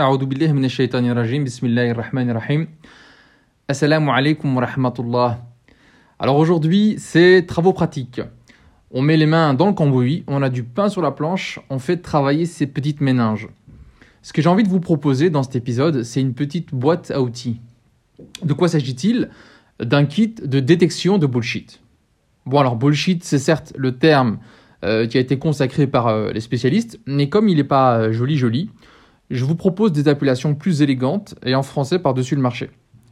أعوذ بالله من الشيطان الرجيم بسم الله الرحمن الرحيم Assalamu alaikum wa rahmatullah. Alors aujourd'hui, c'est travaux pratiques. On met les mains dans le cambouis, on a du pain sur la planche, on fait travailler ces petites méninges. Ce que j'ai envie de vous proposer dans cet épisode, c'est une petite boîte à outils. De quoi s'agit-il D'un kit de détection de bullshit. Bon alors bullshit, c'est certes le terme euh, qui a été consacré par euh, les spécialistes, mais comme il n'est pas euh, joli joli, je vous propose des appellations plus élégantes et en français par-dessus le marché.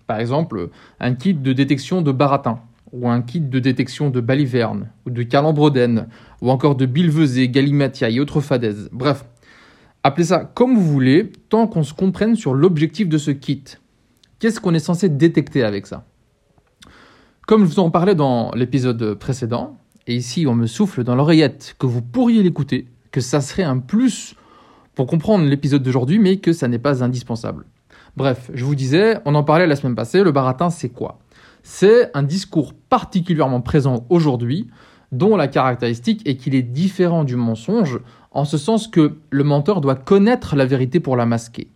Par exemple, un kit de détection de baratin, ou un kit de détection de baliverne, ou de calambrodène, ou encore de bilvesée, galimatia et autres fadaises. Bref, appelez ça comme vous voulez, tant qu'on se comprenne sur l'objectif de ce kit. Qu'est-ce qu'on est censé détecter avec ça? Comme je vous en parlais dans l'épisode précédent, et ici on me souffle dans l'oreillette que vous pourriez l'écouter, que ça serait un plus pour comprendre l'épisode d'aujourd'hui, mais que ça n'est pas indispensable. Bref, je vous disais, on en parlait la semaine passée, le baratin c'est quoi? C'est un discours particulièrement présent aujourd'hui, dont la caractéristique est qu'il est différent du mensonge, en ce sens que le menteur doit connaître la vérité pour la masquer.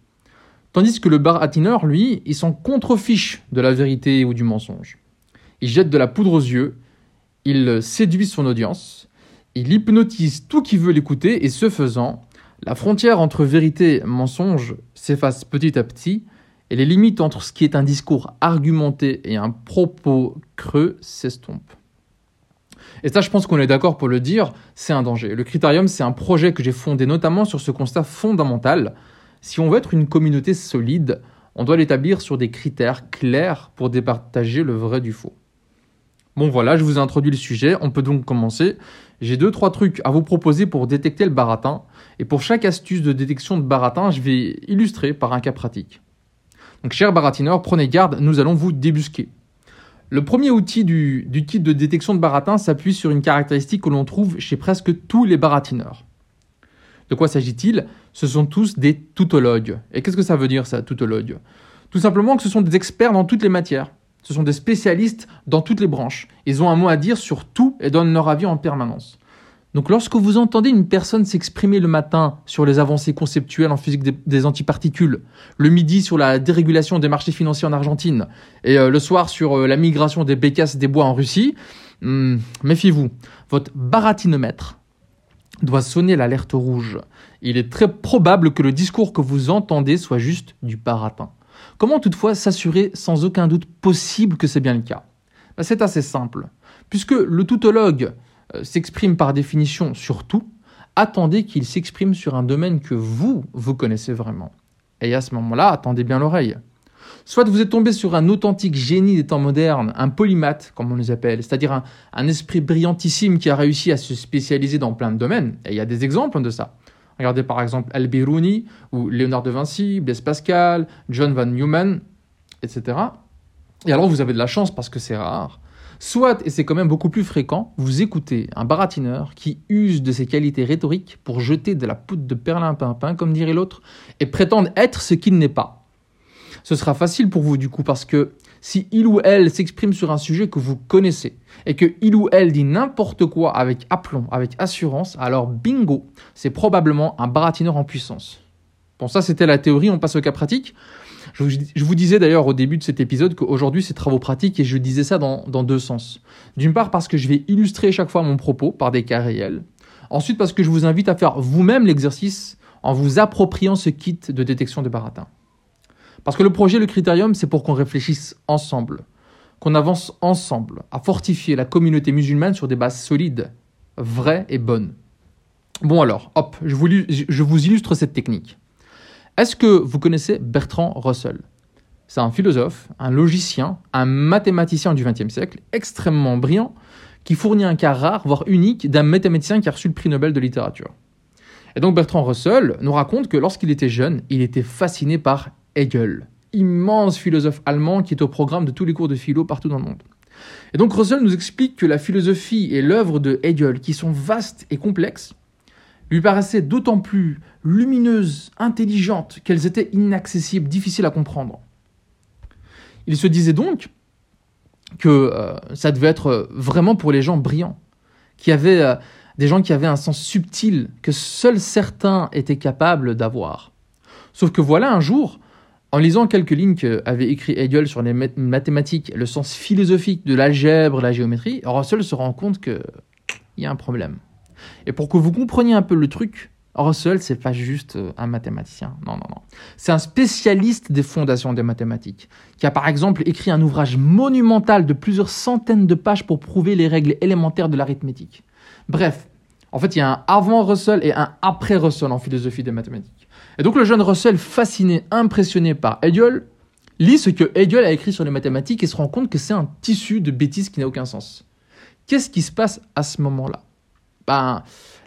Tandis que le baratineur, lui, il s'en contrefiche de la vérité ou du mensonge. Il jette de la poudre aux yeux, il séduit son audience, il hypnotise tout qui veut l'écouter et ce faisant, la frontière entre vérité et mensonge s'efface petit à petit et les limites entre ce qui est un discours argumenté et un propos creux s'estompent. Et ça, je pense qu'on est d'accord pour le dire, c'est un danger. Le Critérium, c'est un projet que j'ai fondé notamment sur ce constat fondamental. Si on veut être une communauté solide, on doit l'établir sur des critères clairs pour départager le vrai du faux. Bon voilà, je vous ai introduit le sujet, on peut donc commencer. J'ai deux trois trucs à vous proposer pour détecter le baratin, et pour chaque astuce de détection de baratin, je vais illustrer par un cas pratique. Donc cher baratineur, prenez garde, nous allons vous débusquer. Le premier outil du, du kit de détection de baratin s'appuie sur une caractéristique que l'on trouve chez presque tous les baratineurs. De quoi s'agit-il? Ce sont tous des toutologues. Et qu'est-ce que ça veut dire ça, toutologue Tout simplement que ce sont des experts dans toutes les matières. Ce sont des spécialistes dans toutes les branches. Ils ont un mot à dire sur tout et donnent leur avis en permanence. Donc lorsque vous entendez une personne s'exprimer le matin sur les avancées conceptuelles en physique des, antiparticules, le midi sur la dérégulation des marchés financiers en Argentine, et euh, le soir sur euh, la migration des bécasses des bois en Russie, hmm, méfiez-vous, votre baratinomètre doit sonner l'alerte rouge. Il est très probable que le discours que vous entendez soit juste du baratin. Comment toutefois s'assurer sans aucun doute possible que c'est bien le cas? Ben, C'est assez simple. Puisque le toutologue euh, s'exprime par définition sur tout, attendez qu'il s'exprime sur un domaine que vous, vous connaissez vraiment. Et à ce moment-là, attendez bien l'oreille. Soit vous êtes tombé sur un authentique génie des temps modernes, un polymath, comme on les appelle, c'est-à-dire un, un, esprit brillantissime qui a réussi à se spécialiser dans plein de domaines. Et il y a des exemples de ça. Regardez par exemple Al-Biruni, ou Léonard de Vinci, Blaise Pascal, John Van Neumann, etc. Et alors vous avez de la chance parce que c'est rare. Soit, et c'est quand même beaucoup plus fréquent, vous écoutez un baratineur qui use de ses qualités rhétoriques pour jeter de la poudre de perlimpinpin, comme dirait l'autre, et prétendre être ce qu'il n'est pas. Ce sera facile pour vous du coup parce que si il ou elle s'exprime sur un sujet que vous connaissez et que il ou elle dit n'importe quoi avec aplomb, avec assurance, alors bingo, c'est probablement un baratineur en puissance. Bon, ça c'était la théorie, on passe au cas pratique. Je vous, disais d'ailleurs au début de cet épisode qu'aujourd'hui c'est travaux pratiques et je disais ça dans, dans deux sens. D'une part parce que je vais illustrer chaque fois mon propos par des cas réels. Ensuite parce que je vous invite à faire vous-même l'exercice en vous appropriant ce kit de détection de baratin. Parce que le projet, le critérium, c'est pour qu'on réfléchisse ensemble, qu'on avance ensemble à fortifier la communauté musulmane sur des bases solides, vraies et bonnes. Bon alors, hop, je vous, illustre cette technique. Est-ce que vous connaissez Bertrand Russell? C'est un philosophe, un logicien, un mathématicien du XXe siècle, extrêmement brillant, qui fournit un cas rare, voire unique, d'un mathématicien qui a reçu le prix Nobel de littérature. Et donc Bertrand Russell nous raconte que lorsqu'il était jeune, il était fasciné par Hegel, immense philosophe allemand qui est au programme de tous les cours de philo partout dans le monde. Et donc Russell nous explique que la philosophie et l'œuvre de Hegel, qui sont vastes et complexes, lui paraissaient d'autant plus lumineuses, intelligentes, qu'elles étaient inaccessibles, difficiles à comprendre. Il se disait donc que euh, ça devait être vraiment pour les gens brillants, qui avaient euh, des gens qui avaient un sens subtil que seuls certains étaient capables d'avoir. Sauf que voilà un jour, en lisant quelques lignes qu'avait écrit Hegel sur les mathématiques, le sens philosophique de l'algèbre, la géométrie, Russell se rend compte qu'il y a un problème. Et pour que vous compreniez un peu le truc, Russell, c'est pas juste euh, un mathématicien. Non, non, non. C'est un spécialiste des fondations des mathématiques, qui a par exemple écrit un ouvrage monumental de plusieurs centaines de pages pour prouver les règles élémentaires de l'arithmétique. Bref, en fait, il y a un avant Russell et un après Russell en philosophie des mathématiques. Et donc le jeune Russell, fasciné, impressionné par Hegel, lit ce que Hegel a écrit sur les mathématiques et se rend compte que c'est un tissu de bêtises qui n'a aucun sens. Qu'est-ce qui se passe à ce moment-là? Ben,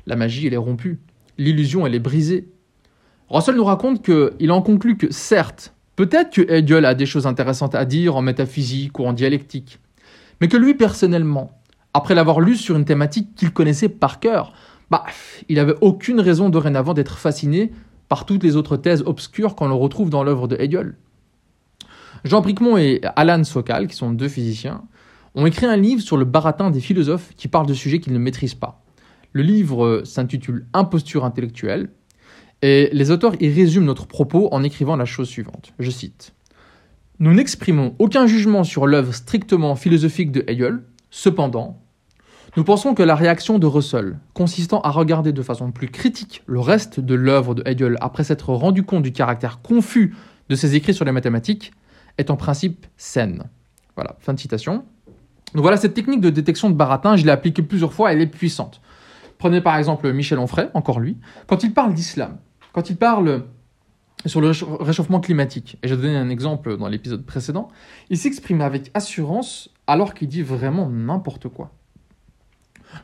la magie, elle est rompue l'illusion, elle est brisée. Russell nous raconte qu'il en conclut que, certes, peut-être que Hegel a des choses intéressantes à dire en métaphysique ou en dialectique, mais que lui, personnellement, après l'avoir lu sur une thématique qu'il connaissait par cœur, bah, il n'avait aucune raison dorénavant d'être fasciné par toutes les autres thèses obscures qu'on retrouve dans l'œuvre de Hegel. Jean Bricmont et Alan Sokal, qui sont deux physiciens, ont écrit un livre sur le baratin des philosophes qui parle de sujets qu'ils ne maîtrisent pas. Le livre s'intitule Imposture intellectuelle et les auteurs y résument notre propos en écrivant la chose suivante. Je cite. Nous n'exprimons aucun jugement sur l'œuvre strictement philosophique de Hegel. Cependant, nous pensons que la réaction de Russell, consistant à regarder de façon plus critique le reste de l'œuvre de Hegel après s'être rendu compte du caractère confus de ses écrits sur les mathématiques, est en principe saine. Voilà, fin de citation. Donc voilà, cette technique de détection de baratin, je l'ai appliquée plusieurs fois, elle est puissante. Prenez par exemple Michel Onfray, encore lui, quand il parle d'islam, quand il parle sur le réchauffement climatique, et j'ai donné un exemple dans l'épisode précédent, il s'exprime avec assurance alors qu'il dit vraiment n'importe quoi.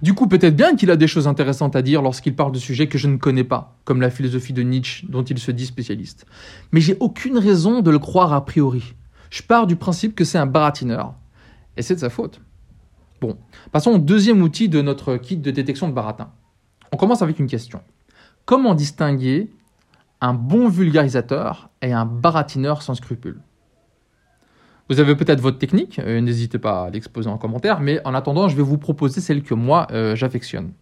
Du coup, peut-être bien qu'il a des choses intéressantes à dire lorsqu'il parle de sujets que je ne connais pas, comme la philosophie de Nietzsche dont il se dit spécialiste. Mais j'ai aucune raison de le croire a priori. Je pars du principe que c'est un baratineur. Et c'est de sa faute. Bon, passons au deuxième outil de notre kit de détection de baratin. On commence avec une question. Comment distinguer un bon vulgarisateur et un baratineur sans scrupules Vous avez peut-être votre technique, euh, n'hésitez pas à l'exposer en commentaire, mais en attendant, je vais vous proposer celle que moi euh, j'affectionne.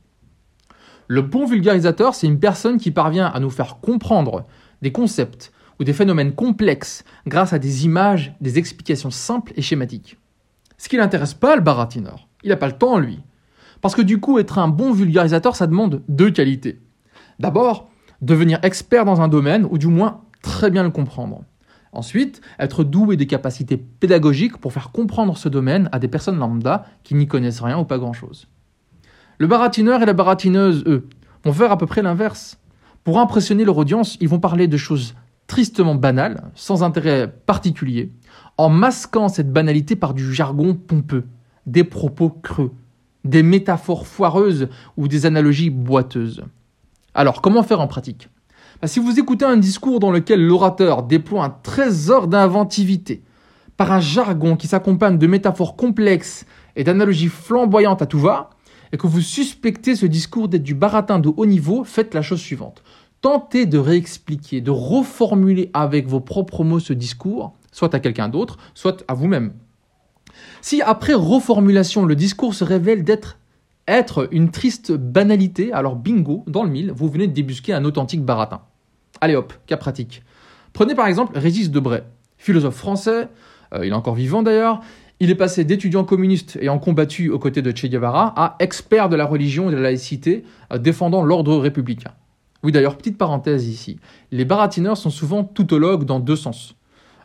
Le bon vulgarisateur, c'est une personne qui parvient à nous faire comprendre des concepts ou des phénomènes complexes grâce à des images, des explications simples et schématiques. Ce qui n'intéresse pas le baratineur. Il n'a pas le temps, lui. Parce que du coup, être un bon vulgarisateur, ça demande deux qualités. D'abord, devenir expert dans un domaine, ou du moins très bien le comprendre. Ensuite, être doué des capacités pédagogiques pour faire comprendre ce domaine à des personnes lambda qui n'y connaissent rien ou pas grand-chose. Le baratineur et la baratineuse, eux, vont faire à peu près l'inverse. Pour impressionner leur audience, ils vont parler de choses tristement banales, sans intérêt particulier, en masquant cette banalité par du jargon pompeux, des propos creux, des métaphores foireuses ou des analogies boiteuses. Alors, comment faire en pratique? Si vous écoutez un discours dans lequel l'orateur déploie un trésor d'inventivité, par un jargon qui s'accompagne de métaphores complexes et d'analogies flamboyantes à tout va, et que vous suspectez ce discours d'être du baratin de haut niveau, faites la chose suivante. Tentez de réexpliquer, de reformuler avec vos propres mots ce discours, soit à quelqu'un d'autre, soit à vous-même. Si après reformulation, le discours se révèle d'être être une triste banalité, alors bingo, dans le mille, vous venez de débusquer un authentique baratin. Allez hop, cas pratique. Prenez par exemple Régis Debray, philosophe français, euh, il est encore vivant d'ailleurs, il est passé d'étudiant communiste ayant combattu aux côtés de Che Guevara à expert de la religion et de la laïcité, euh, défendant l'ordre républicain. Oui d'ailleurs, petite parenthèse ici, les baratineurs sont souvent tautologues dans deux sens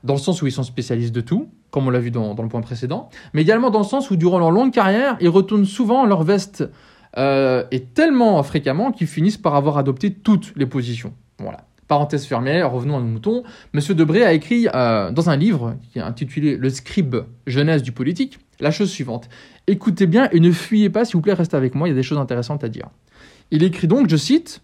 dans le sens où ils sont spécialistes de tout, comme on l'a vu dans, le point précédent, mais également dans le sens où durant leur longue carrière, ils retournent souvent leur veste euh, et tellement fréquemment qu'ils finissent par avoir adopté toutes les positions. Voilà. Parenthèse fermée, revenons à nos moutons. Monsieur Debré a écrit euh, dans un livre qui est intitulé Le scribe jeunesse du politique la chose suivante. Écoutez bien et ne fuyez pas, s'il vous plaît, restez avec moi, il y a des choses intéressantes à dire. Il écrit donc, je cite,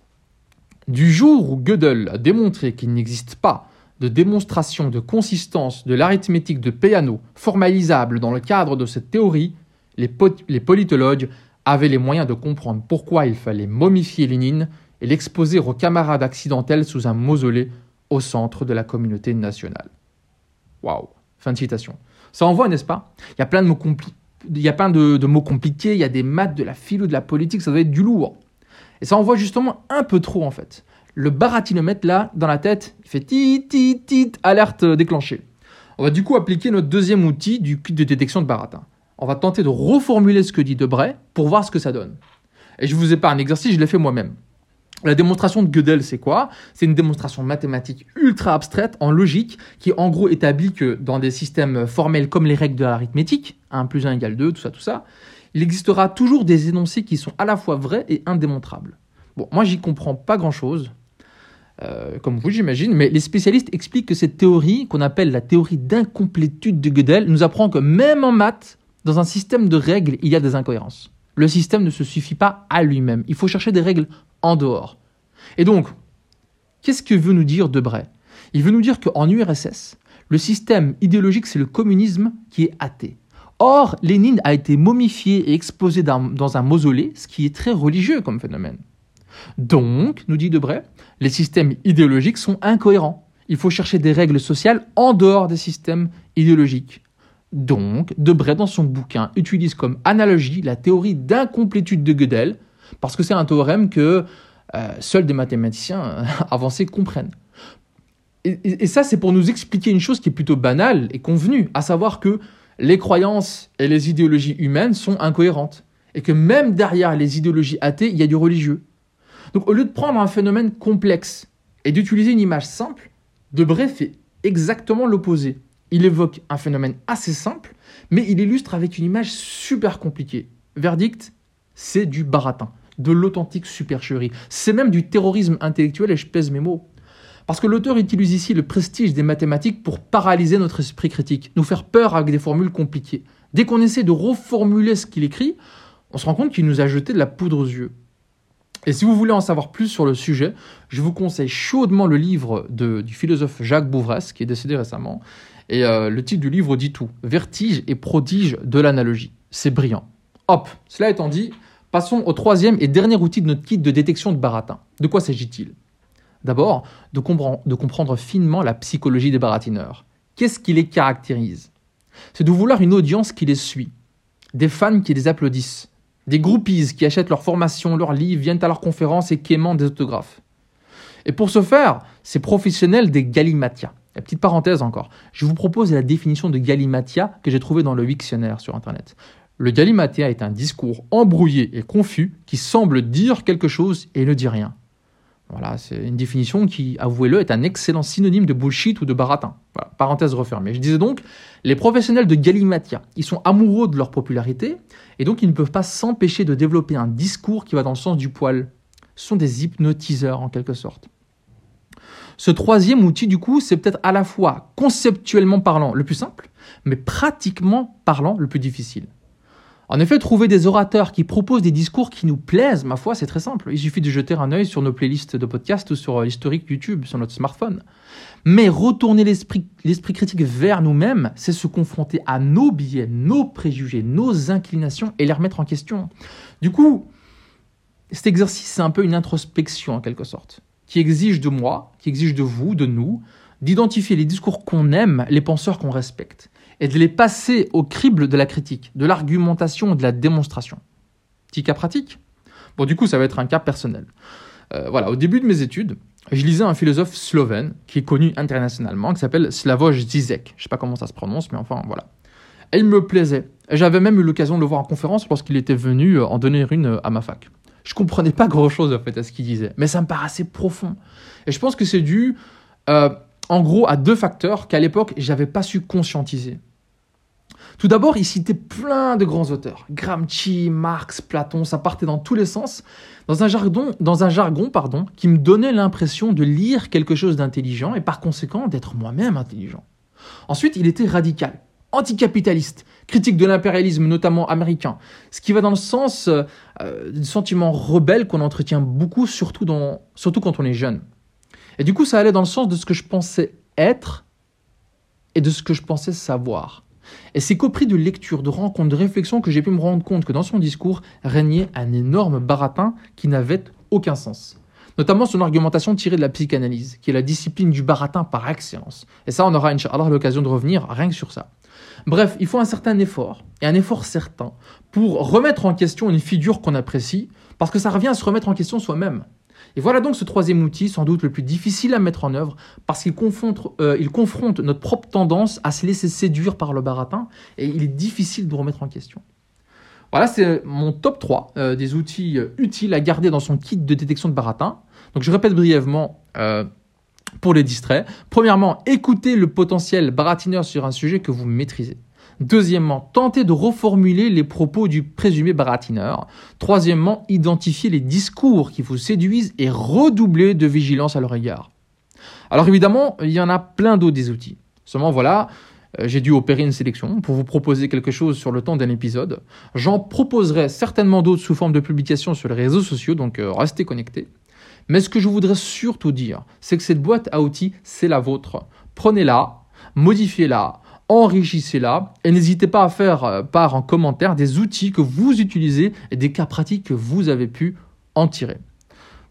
Du jour où Gödel a démontré qu'il n'existe pas de démonstration de consistance de l'arithmétique de Peano formalisable dans le cadre de cette théorie, les, politologues avaient les moyens de comprendre pourquoi il fallait momifier Lénine et l'exposer aux camarades accidentels sous un mausolée au centre de la communauté nationale. Waouh Fin de citation. Ça envoie, n'est-ce pas? Il y a plein de mots il y a plein de, mots compliqués, il y a des maths, de la philo, de la politique, ça doit être du lourd. Et ça envoie justement un peu trop en fait. Le baratinomètre là, dans la tête, il fait tit, tit, tit, alerte déclenchée. On va du coup appliquer notre deuxième outil du kit de détection de baratin. On va tenter de reformuler ce que dit Debray pour voir ce que ça donne. Et je vous ai pas un exercice, je l'ai fait moi-même. La démonstration de Gödel, c'est quoi? C'est une démonstration mathématique ultra abstraite en logique qui en gros établit que dans des systèmes formels comme les règles de l'arithmétique, 1 plus 1 égale 2, tout ça, tout ça, il existera toujours des énoncés qui sont à la fois vrais et indémontrables. Bon, moi j'y comprends pas grand-chose, euh, comme vous j'imagine, mais les spécialistes expliquent que cette théorie, qu'on appelle la théorie d'incomplétude de Gödel, nous apprend que même en maths, dans un système de règles, il y a des incohérences. Le système ne se suffit pas à lui-même, il faut chercher des règles en dehors. Et donc, qu'est-ce que veut nous dire Debray? Il veut nous dire qu'en URSS, le système idéologique, c'est le communisme qui est athée. Or, Lénine a été momifié et exposé dans un mausolée, ce qui est très religieux comme phénomène. Donc, nous dit Debray, les systèmes idéologiques sont incohérents. Il faut chercher des règles sociales en dehors des systèmes idéologiques. Donc, Debray, dans son bouquin, utilise comme analogie la théorie d'incomplétude de Gödel, parce que c'est un théorème que euh, seuls des mathématiciens avancés comprennent. Et, et ça, c'est pour nous expliquer une chose qui est plutôt banale et convenue, à savoir que les croyances et les idéologies humaines sont incohérentes, et que même derrière les idéologies athées, il y a du religieux. Donc au lieu de prendre un phénomène complexe et d'utiliser une image simple, Debray fait exactement l'opposé. Il évoque un phénomène assez simple, mais il illustre avec une image super compliquée. Verdict, c'est du baratin, de l'authentique supercherie. C'est même du terrorisme intellectuel et je pèse mes mots. Parce que l'auteur utilise ici le prestige des mathématiques pour paralyser notre esprit critique, nous faire peur avec des formules compliquées. Dès qu'on essaie de reformuler ce qu'il écrit, on se rend compte qu'il nous a jeté de la poudre aux yeux. Et si vous voulez en savoir plus sur le sujet, je vous conseille chaudement le livre du philosophe Jacques Bouvresse, qui est décédé récemment. Et euh, le titre du livre dit tout Vertige et prodige de l'analogie. C'est brillant. Hop, cela étant dit, passons au troisième et dernier outil de notre kit de détection de baratin. De quoi s'agit-il? D'abord, de comprendre finement la psychologie des baratineurs. Qu'est-ce qui les caractérise? C'est de vouloir une audience qui les suit, des fans qui les applaudissent, des groupies qui achètent leur formation, leurs livres, viennent à leurs conférences et qui des autographes. Et pour ce faire, ces professionnels des galimatia. La petite parenthèse encore, je vous propose la définition de galimatia que j'ai trouvée dans le Wiktionnaire sur Internet. Le galimatia est un discours embrouillé et confus qui semble dire quelque chose et ne dit rien. Voilà, c'est une définition qui, avouez-le, est un excellent synonyme de bullshit ou de baratin. Parenthèse refermée. Je disais donc, les professionnels de Galimatia, ils sont amoureux de leur popularité, et donc ils ne peuvent pas s'empêcher de développer un discours qui va dans le sens du poil. Ce sont des hypnotiseurs en quelque sorte. Ce troisième outil, du coup, c'est peut-être à la fois conceptuellement parlant le plus simple, mais pratiquement parlant le plus difficile. En effet, trouver des orateurs qui proposent des discours qui nous plaisent, ma foi, c'est très simple. Il suffit de jeter un œil sur nos playlists de podcasts ou sur euh, l'historique YouTube sur notre smartphone. Mais retourner l'esprit critique vers nous-mêmes, c'est se confronter à nos biais, nos préjugés, nos inclinations et les remettre en question. Du coup, cet exercice, c'est un peu une introspection en quelque sorte, qui exige de moi, qui exige de vous, de nous, d'identifier les discours qu'on aime, les penseurs qu'on respecte et de les passer au crible de la critique, de l'argumentation et de la démonstration. Petit cas pratique Bon, du coup, ça va être un cas personnel. Euh, voilà, au début de mes études, je lisais un philosophe slovène qui est connu internationalement, qui s'appelle Slavoj Zizek. Je sais pas comment ça se prononce, mais enfin, voilà. Et il me plaisait. J'avais même eu l'occasion de le voir en conférence lorsqu'il était venu euh, en donner une euh, à ma fac. Je comprenais pas grand-chose en fait à ce qu'il disait, mais ça me paraissait profond. Et je pense que c'est dû, en gros, à deux facteurs qu'à l'époque, j'avais pas su conscientiser. Tout d'abord, il citait plein de grands auteurs. Gramsci, Marx, Platon, ça partait dans tous les sens, dans un jargon, dans un jargon pardon, qui me donnait l'impression de lire quelque chose d'intelligent et par conséquent d'être moi-même intelligent. Ensuite, il était radical, anticapitaliste, critique de l'impérialisme, notamment américain, ce qui va dans le sens euh, du sentiment rebelle qu'on entretient beaucoup, surtout quand on est jeune. Et du coup, ça allait dans le sens de ce que je pensais être et de ce que je pensais savoir. Et c'est qu'au prix de lecture, de rencontres, de réflexions que j'ai pu me rendre compte que dans son discours régnait un énorme baratin qui n'avait aucun sens. Notamment son argumentation tirée de la psychanalyse, qui est la discipline du baratin par excellence. Et ça, on aura, Inch'Allah, l'occasion de revenir rien que sur ça. Bref, il faut un certain effort, et un effort certain, pour remettre en question une figure qu'on apprécie, parce que ça revient à se remettre en question soi-même. Et voilà donc ce troisième outil, sans doute le plus difficile à mettre en œuvre, parce qu'il confronte, euh, notre propre tendance à se laisser séduire par le baratin, et il est difficile de remettre en question. Voilà, c'est mon top 3 euh, des outils euh, utiles à garder dans son kit de détection de baratin. Donc je répète brièvement pour les distraits. Premièrement, écoutez le potentiel baratineur sur un sujet que vous maîtrisez. Deuxièmement, tentez de reformuler les propos du présumé baratineur. Troisièmement, identifiez les discours qui vous séduisent et redoublez de vigilance à leur égard. Alors évidemment, il y en a plein d'autres des outils. Seulement voilà, euh, j'ai dû opérer une sélection pour vous proposer quelque chose sur le temps d'un épisode. J'en proposerai certainement d'autres sous forme de publication sur les réseaux sociaux, donc euh, restez connectés. Mais ce que je voudrais surtout dire, c'est que cette boîte à outils, c'est la vôtre. Prenez-la, modifiez-la, enrichissez-la et n'hésitez pas à faire euh, part en commentaire des outils que vous utilisez et des cas pratiques que vous avez pu en tirer.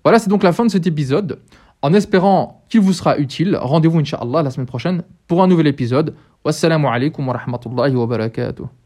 Voilà, c'est donc la fin de cet épisode. En espérant qu'il vous sera utile, rendez-vous Inch'Allah la semaine prochaine pour un nouvel épisode. Wassalamu alaikum wa.